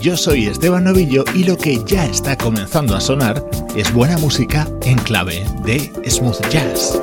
Yo soy Esteban Novillo y lo que ya está comenzando a sonar es buena música en clave de smooth jazz.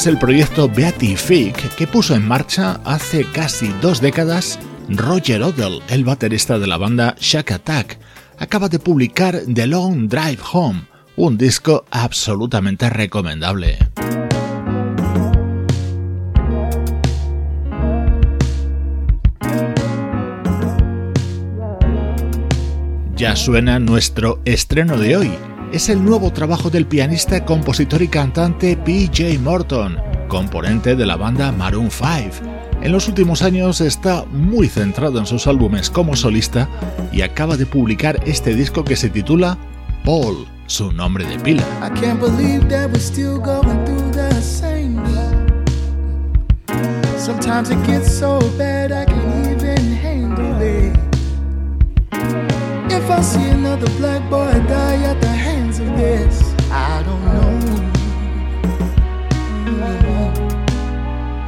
Es el proyecto Beatific que puso en marcha hace casi dos décadas Roger Odell, el baterista de la banda Shack Attack. Acaba de publicar The Long Drive Home, un disco absolutamente recomendable. Ya suena nuestro estreno de hoy. Es el nuevo trabajo del pianista, compositor y cantante PJ Morton, componente de la banda Maroon 5. En los últimos años está muy centrado en sus álbumes como solista y acaba de publicar este disco que se titula Paul, su nombre de pila. If I see another black boy die at the hands of this, I don't know.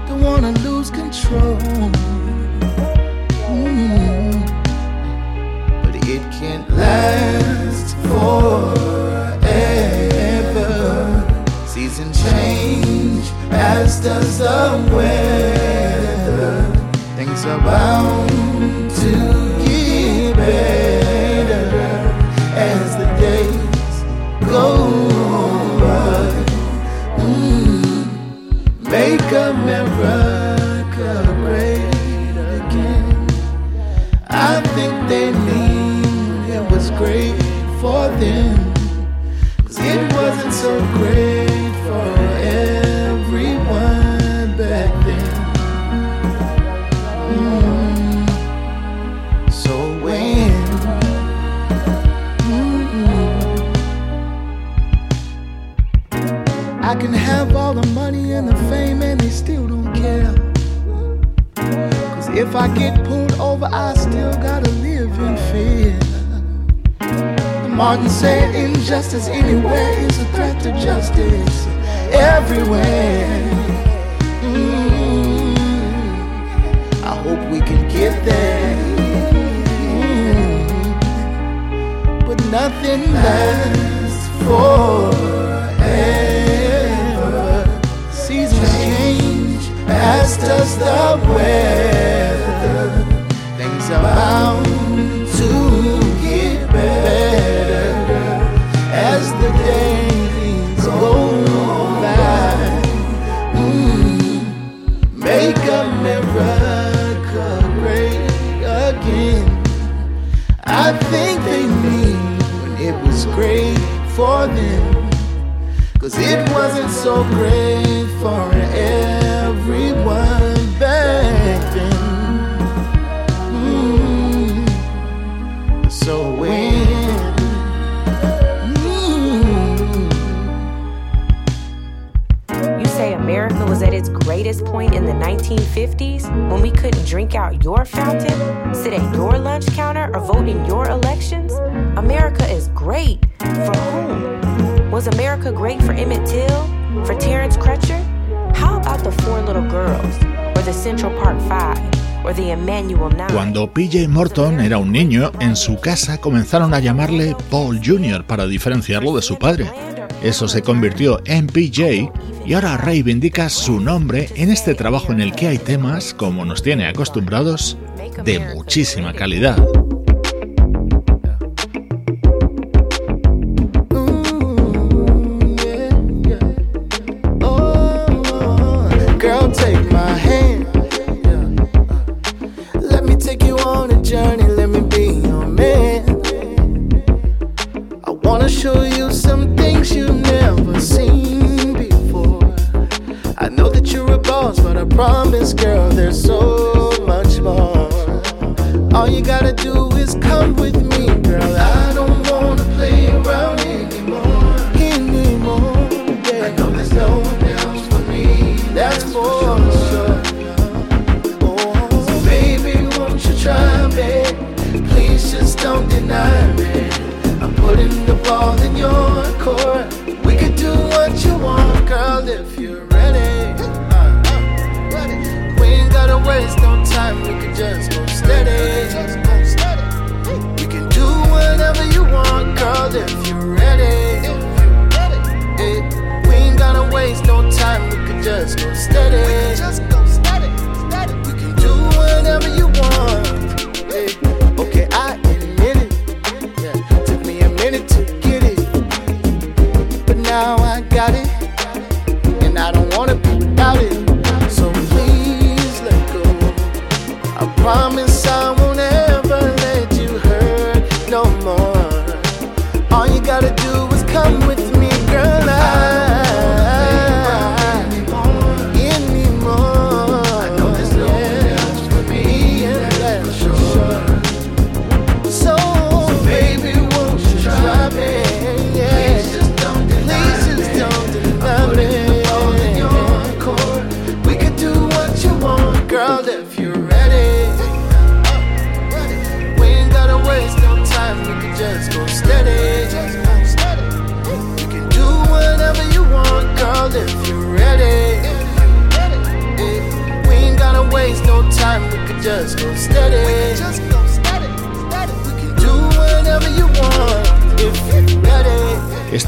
Don't wanna lose control. But it can't last forever. Seasons change, as does the weather. Things are bound if I get pulled over, I still gotta live in fear. Martin said injustice anywhere is a threat to justice everywhere. Mm, I hope we can get there. Mm, but nothing lasts forever. Seasons change, as does the weather. Bound to get better as the days go by. Make America great again. I think they mean when it was great for them. Cause it wasn't so great for point in the 1950s when we couldn't drink out your fountain, sit at your lunch counter, or vote in your elections, America is great for whom? Was America great for Emmett Till? For Terence Crutcher? How about the Four Little Girls? Or the Central Park Five? Cuando PJ Morton era un niño, en su casa comenzaron a llamarle Paul Jr. para diferenciarlo de su padre. Eso se convirtió en PJ y ahora reivindica su nombre en este trabajo en el que hay temas, como nos tiene acostumbrados, de muchísima calidad.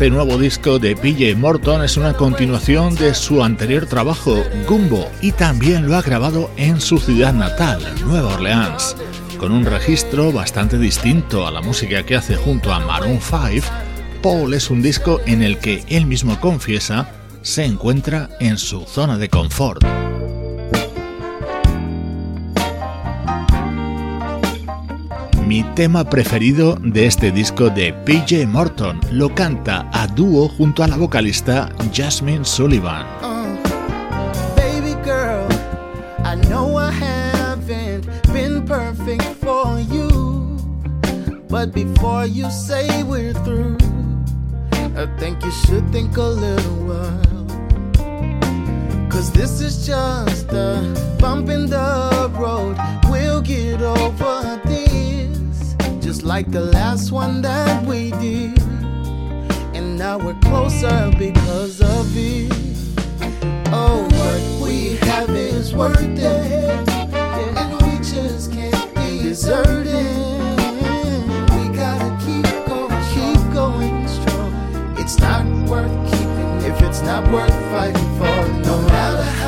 Este nuevo disco de PJ Morton es una continuación de su anterior trabajo, Gumbo, y también lo ha grabado en su ciudad natal, Nueva Orleans. Con un registro bastante distinto a la música que hace junto a Maroon 5, Paul es un disco en el que él mismo confiesa se encuentra en su zona de confort. Mi tema preferido de este disco de PJ Morton. Lo canta a dúo junto a la vocalista Jasmine Sullivan. But before you say we're through, I think you should think a little while. Cause this is just a bump in the road. We'll get over like the last one that we did. And now we're closer because of it. Oh, what we have is worth it. And we just can't be deserted. We gotta keep going, keep going strong. It's not worth keeping if it's not worth fighting for. No matter how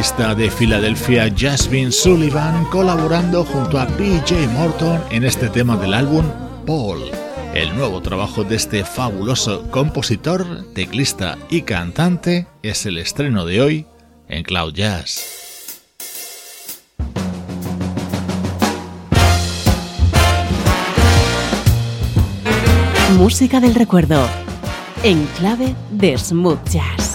de Filadelfia Jasmine Sullivan colaborando junto a PJ Morton en este tema del álbum Paul, el nuevo trabajo de este fabuloso compositor, teclista y cantante es el estreno de hoy en Cloud Jazz. Música del recuerdo en clave de smooth jazz.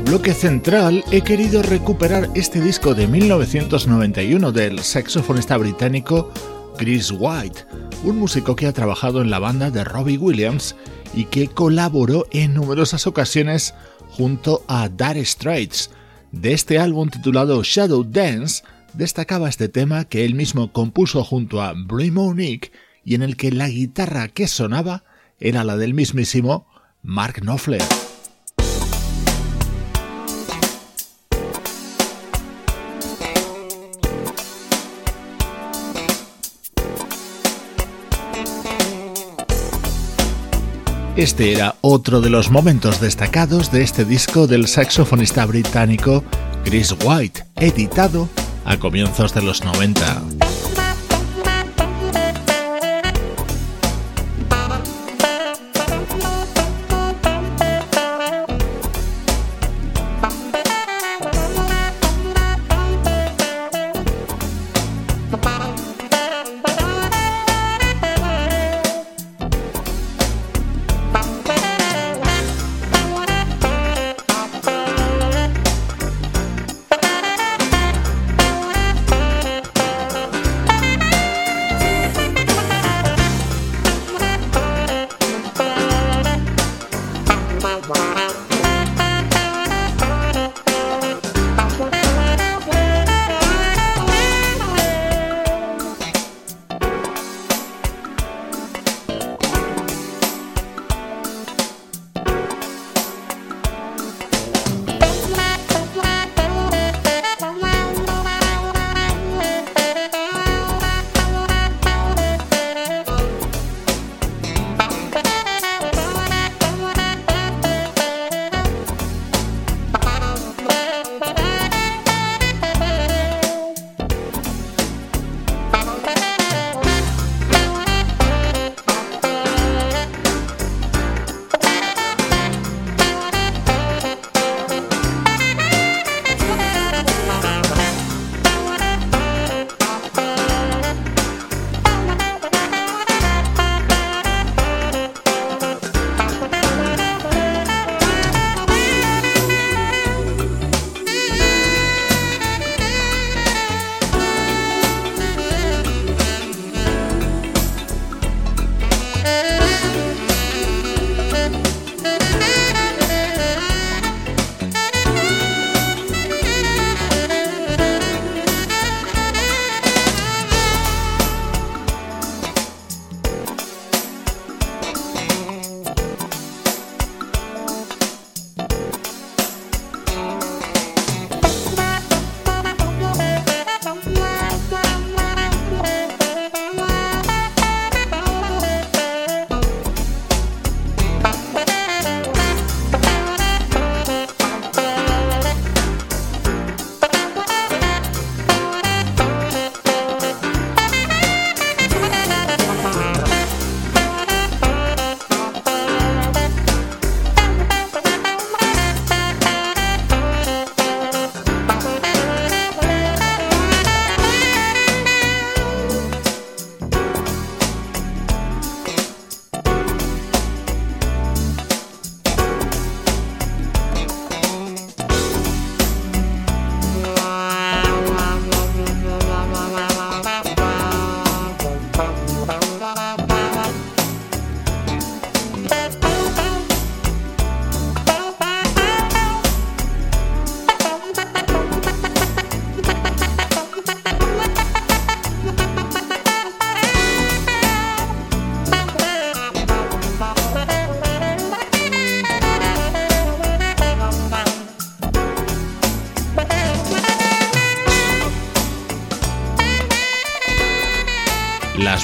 Bloque central he querido recuperar este disco de 1991 del saxofonista británico Chris White, un músico que ha trabajado en la banda de Robbie Williams y que colaboró en numerosas ocasiones junto a Dire Straits. De este álbum titulado Shadow Dance destacaba este tema que él mismo compuso junto a Brie Monique y en el que la guitarra que sonaba era la del mismísimo Mark Knopfler. Este era otro de los momentos destacados de este disco del saxofonista británico Chris White, editado a comienzos de los 90.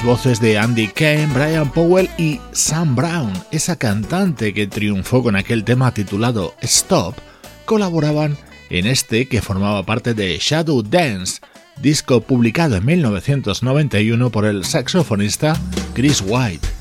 Voces de Andy Kane, Brian Powell y Sam Brown, esa cantante que triunfó con aquel tema titulado Stop, colaboraban en este que formaba parte de Shadow Dance, disco publicado en 1991 por el saxofonista Chris White.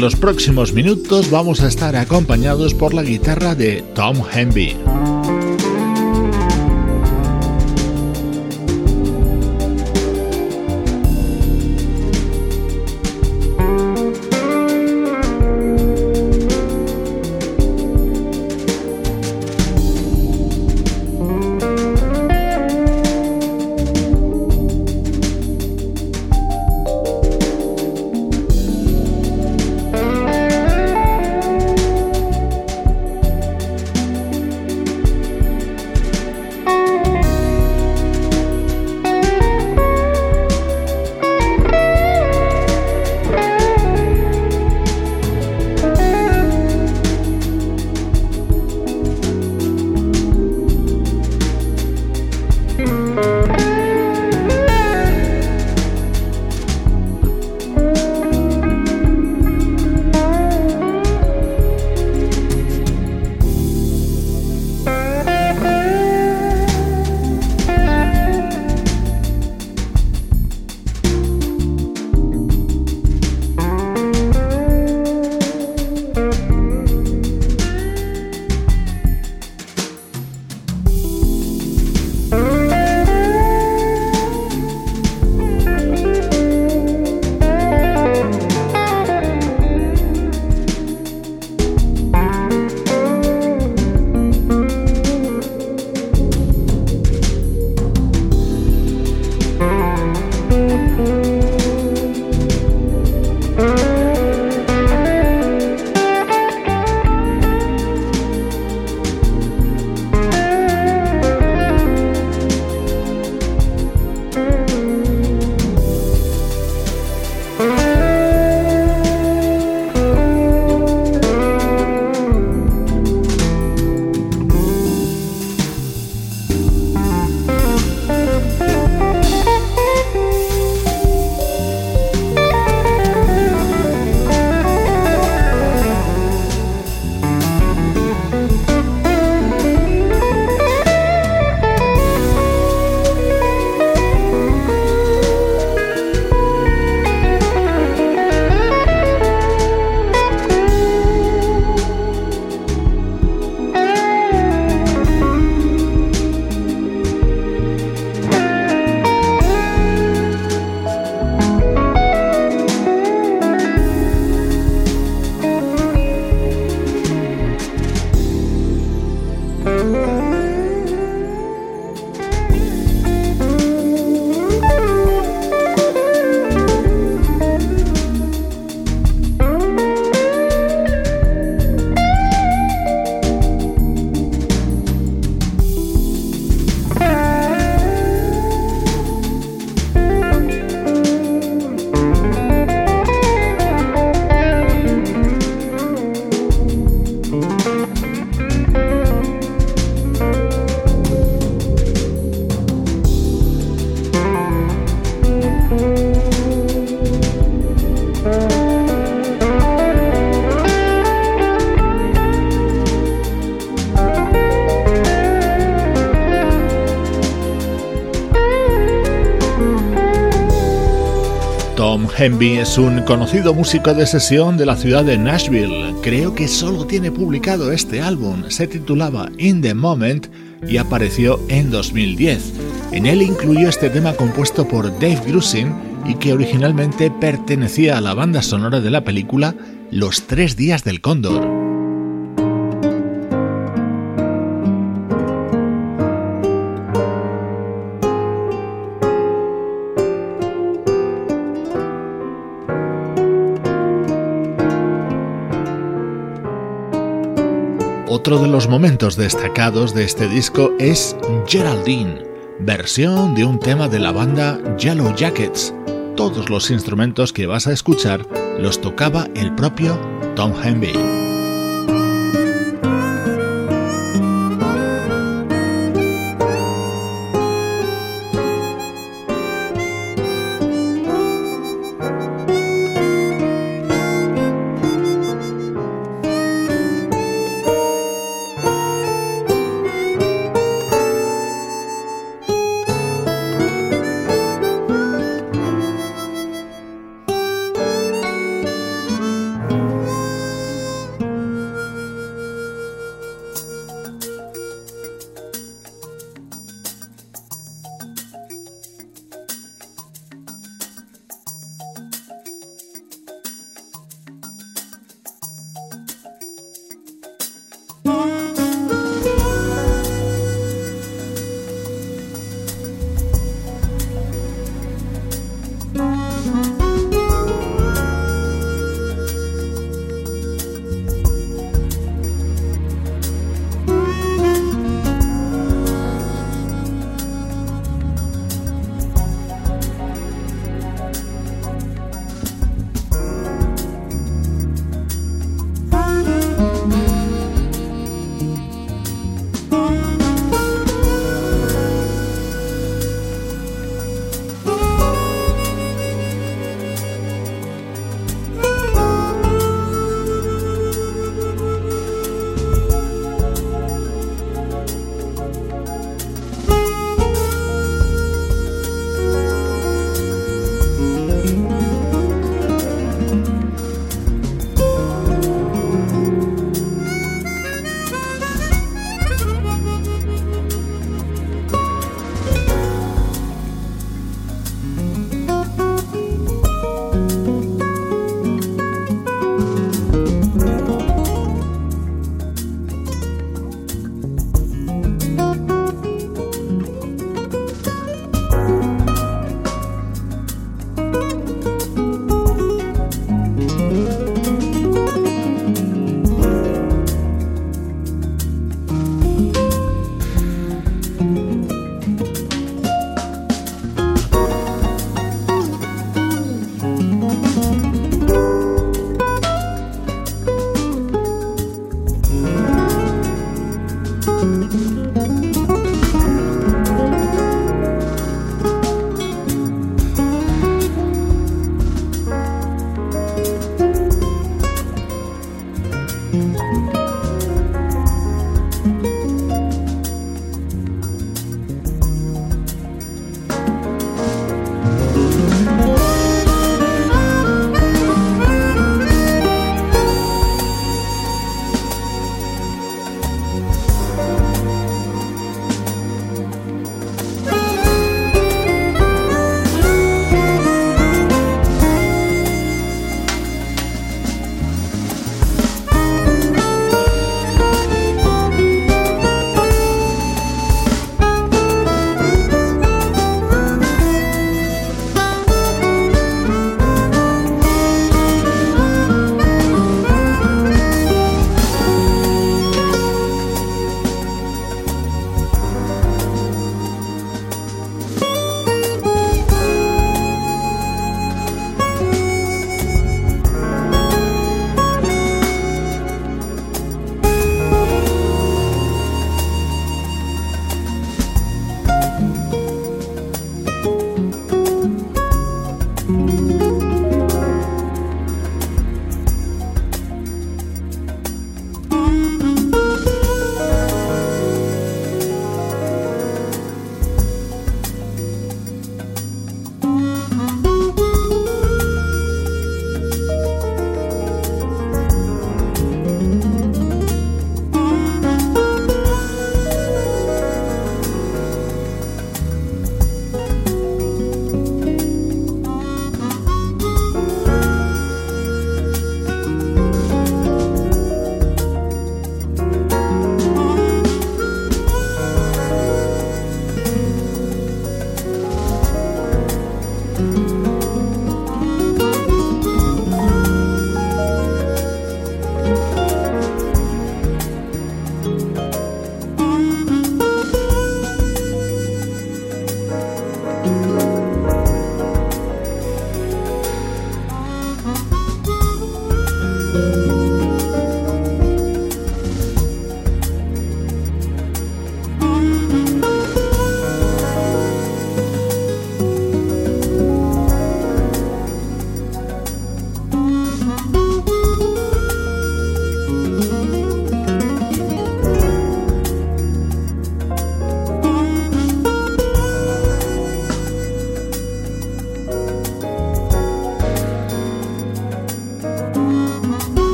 En los próximos minutos vamos a estar acompañados por la guitarra de Tom Henby. Hemby es un conocido músico de sesión de la ciudad de Nashville. Creo que solo tiene publicado este álbum. Se titulaba In the Moment y apareció en 2010. En él incluyó este tema compuesto por Dave Grusin y que originalmente pertenecía a la banda sonora de la película Los Tres Días del Cóndor. Otro de los momentos destacados de este disco es Geraldine, versión de un tema de la banda Yellow Jackets. Todos los instrumentos que vas a escuchar los tocaba el propio Tom Henby.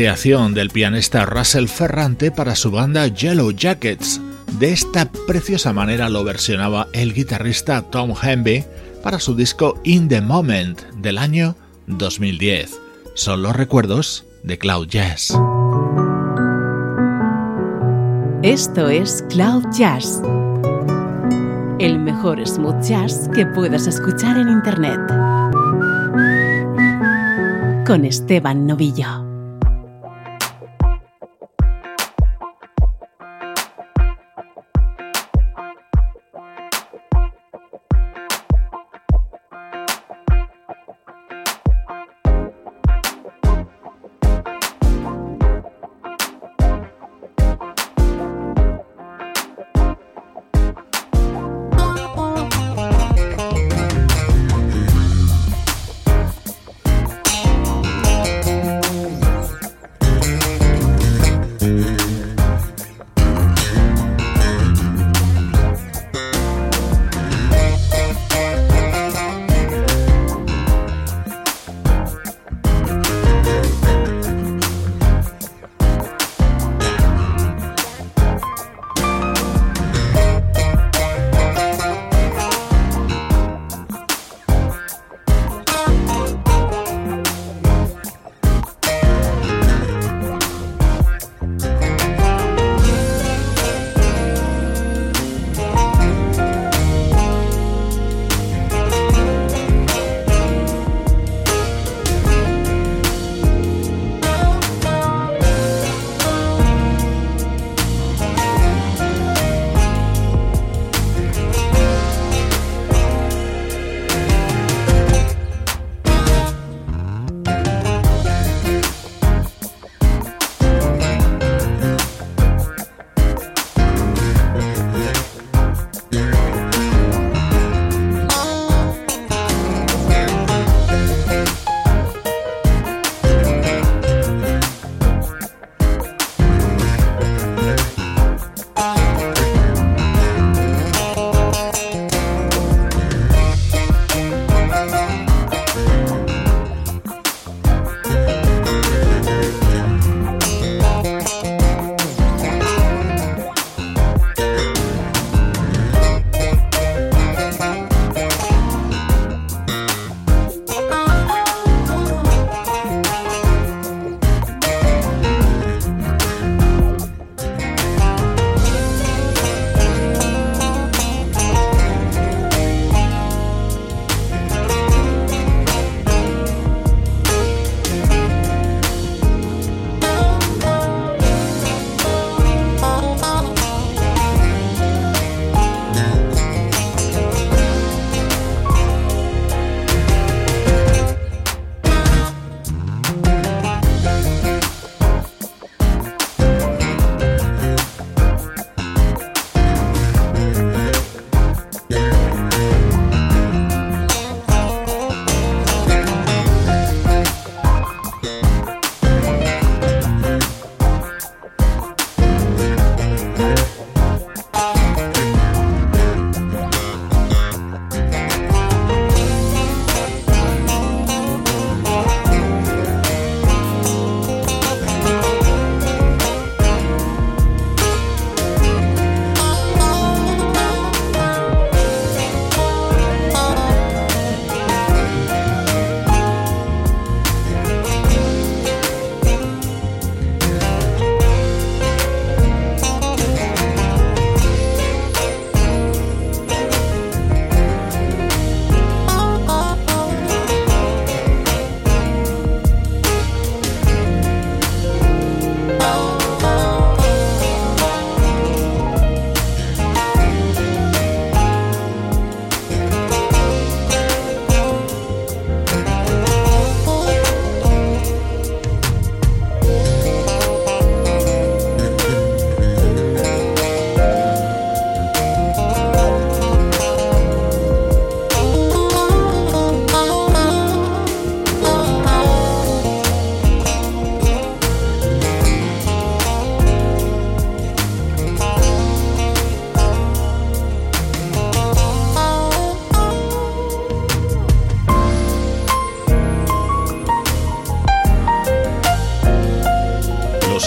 Creación del pianista Russell Ferrante para su banda Yellow Jackets. De esta preciosa manera lo versionaba el guitarrista Tom Henby para su disco In the Moment del año 2010. Son los recuerdos de Cloud Jazz. Esto es Cloud Jazz, el mejor smooth jazz que puedas escuchar en Internet. Con Esteban Novillo.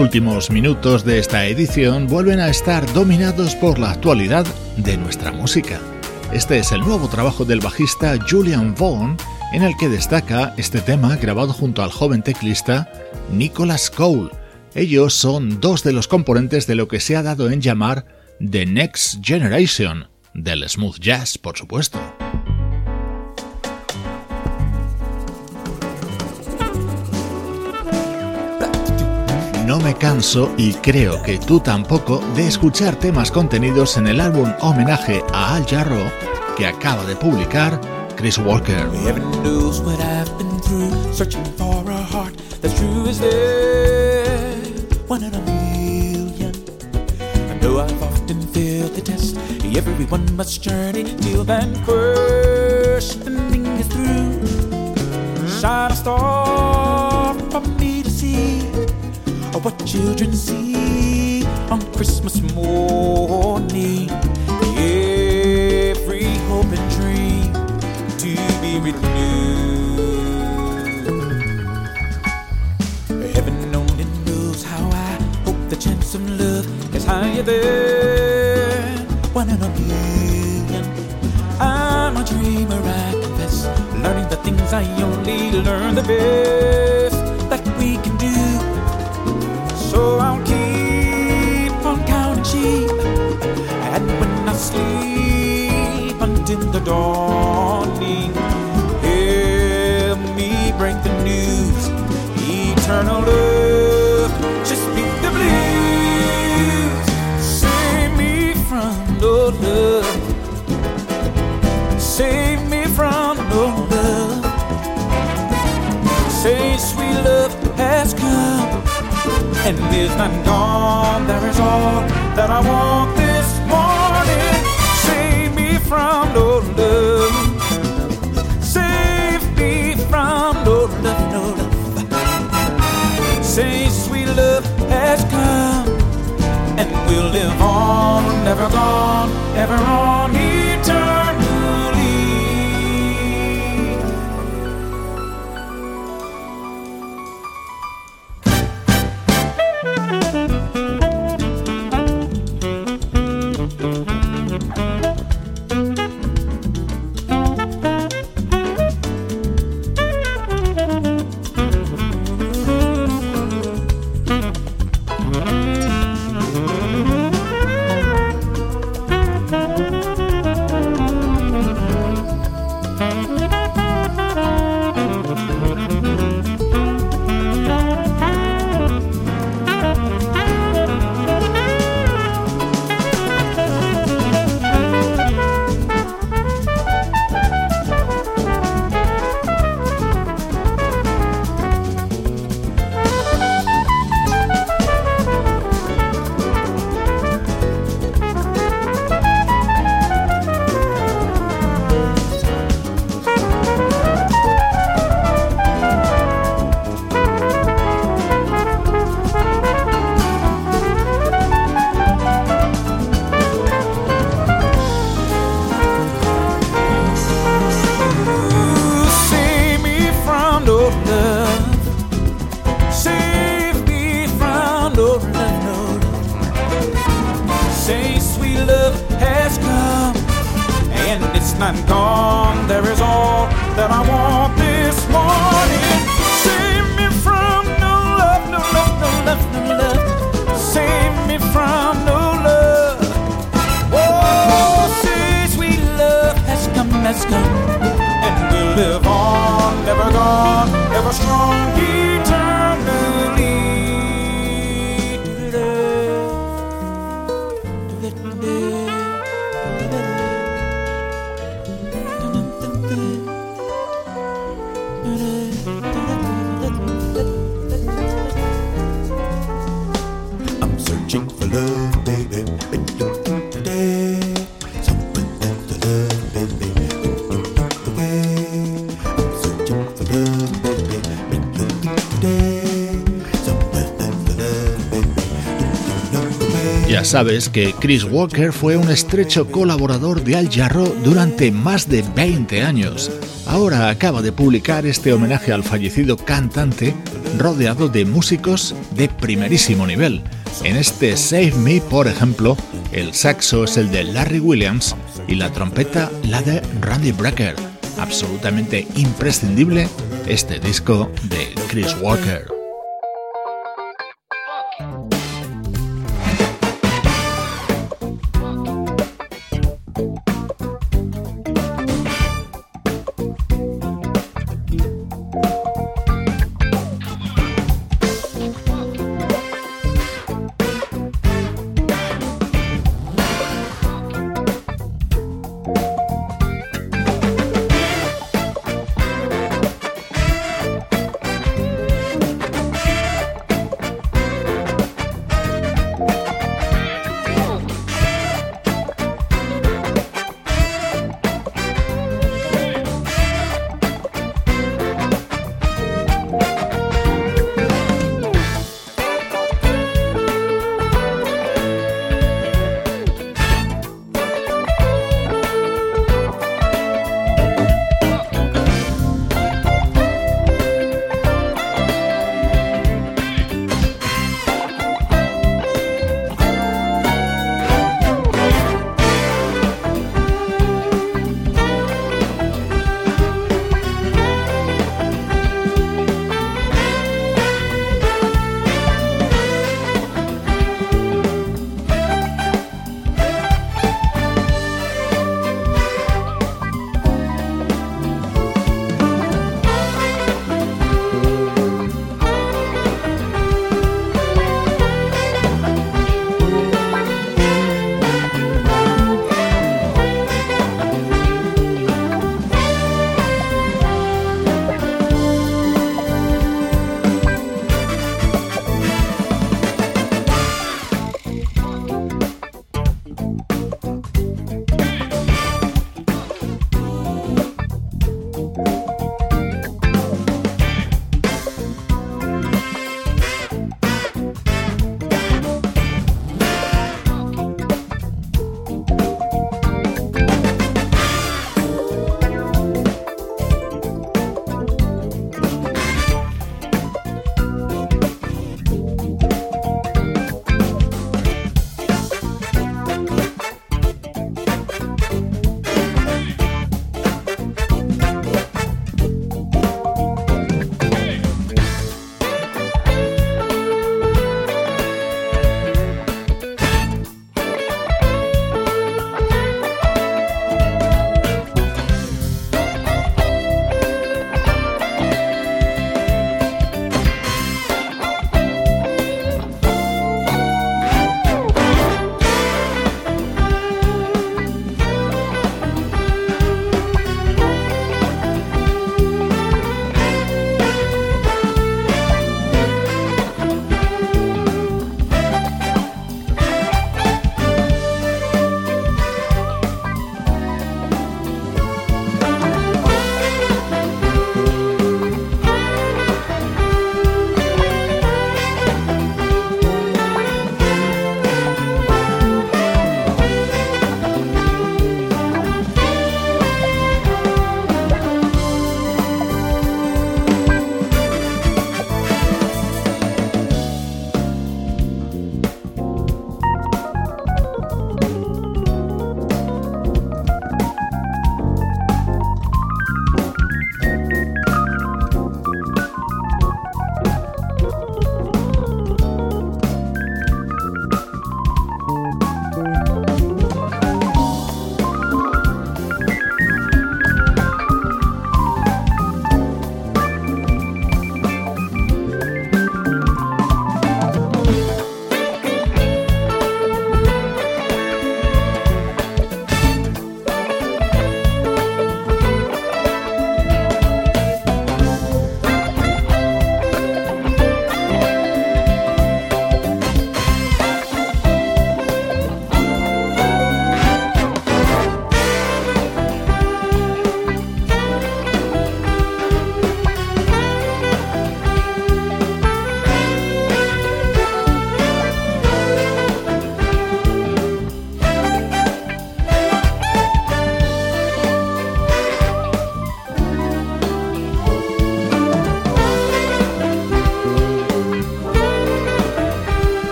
Los últimos minutos de esta edición vuelven a estar dominados por la actualidad de nuestra música. Este es el nuevo trabajo del bajista Julian Vaughn, en el que destaca este tema grabado junto al joven teclista Nicholas Cole. Ellos son dos de los componentes de lo que se ha dado en llamar The Next Generation, del smooth jazz, por supuesto. No me canso y creo que tú tampoco de escuchar temas contenidos en el álbum homenaje a Al Jarro que acaba de publicar Chris Walker. Everyone must journey till is. Shine for me to see what children see on Christmas morning. Every hope and dream to be renewed. Heaven only knows how I hope the chance of love is higher than one in a million. I'm a dreamer, I confess, learning the things I only learn the best the dawning, hear me break the news. Eternal love, just beat the blues. Save me from no love. Save me from no love. Say sweet love has come and is not gone. There is all that I want from no love. Save me from no love, no love. Say sweet love has come and we'll live on, never gone, ever on eternally. The way. Y sabes que Chris Walker fue un estrecho colaborador de Al Jarro durante más de 20 años. Ahora acaba de publicar este homenaje al fallecido cantante rodeado de músicos de primerísimo nivel. En este Save Me, por ejemplo, el saxo es el de Larry Williams y la trompeta la de Randy Brecker. Absolutamente imprescindible este disco de Chris Walker.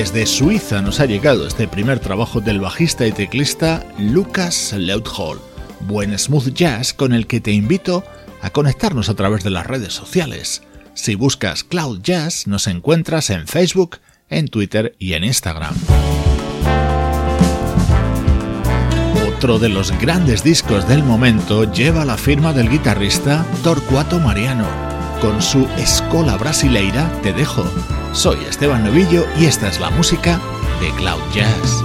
Desde Suiza nos ha llegado este primer trabajo del bajista y teclista Lucas Leuthall. Buen smooth jazz con el que te invito a conectarnos a través de las redes sociales. Si buscas Cloud Jazz nos encuentras en Facebook, en Twitter y en Instagram. Otro de los grandes discos del momento lleva la firma del guitarrista Torcuato Mariano. Con su escola brasileira te dejo. Soy Esteban Novillo y esta es la música de Cloud Jazz.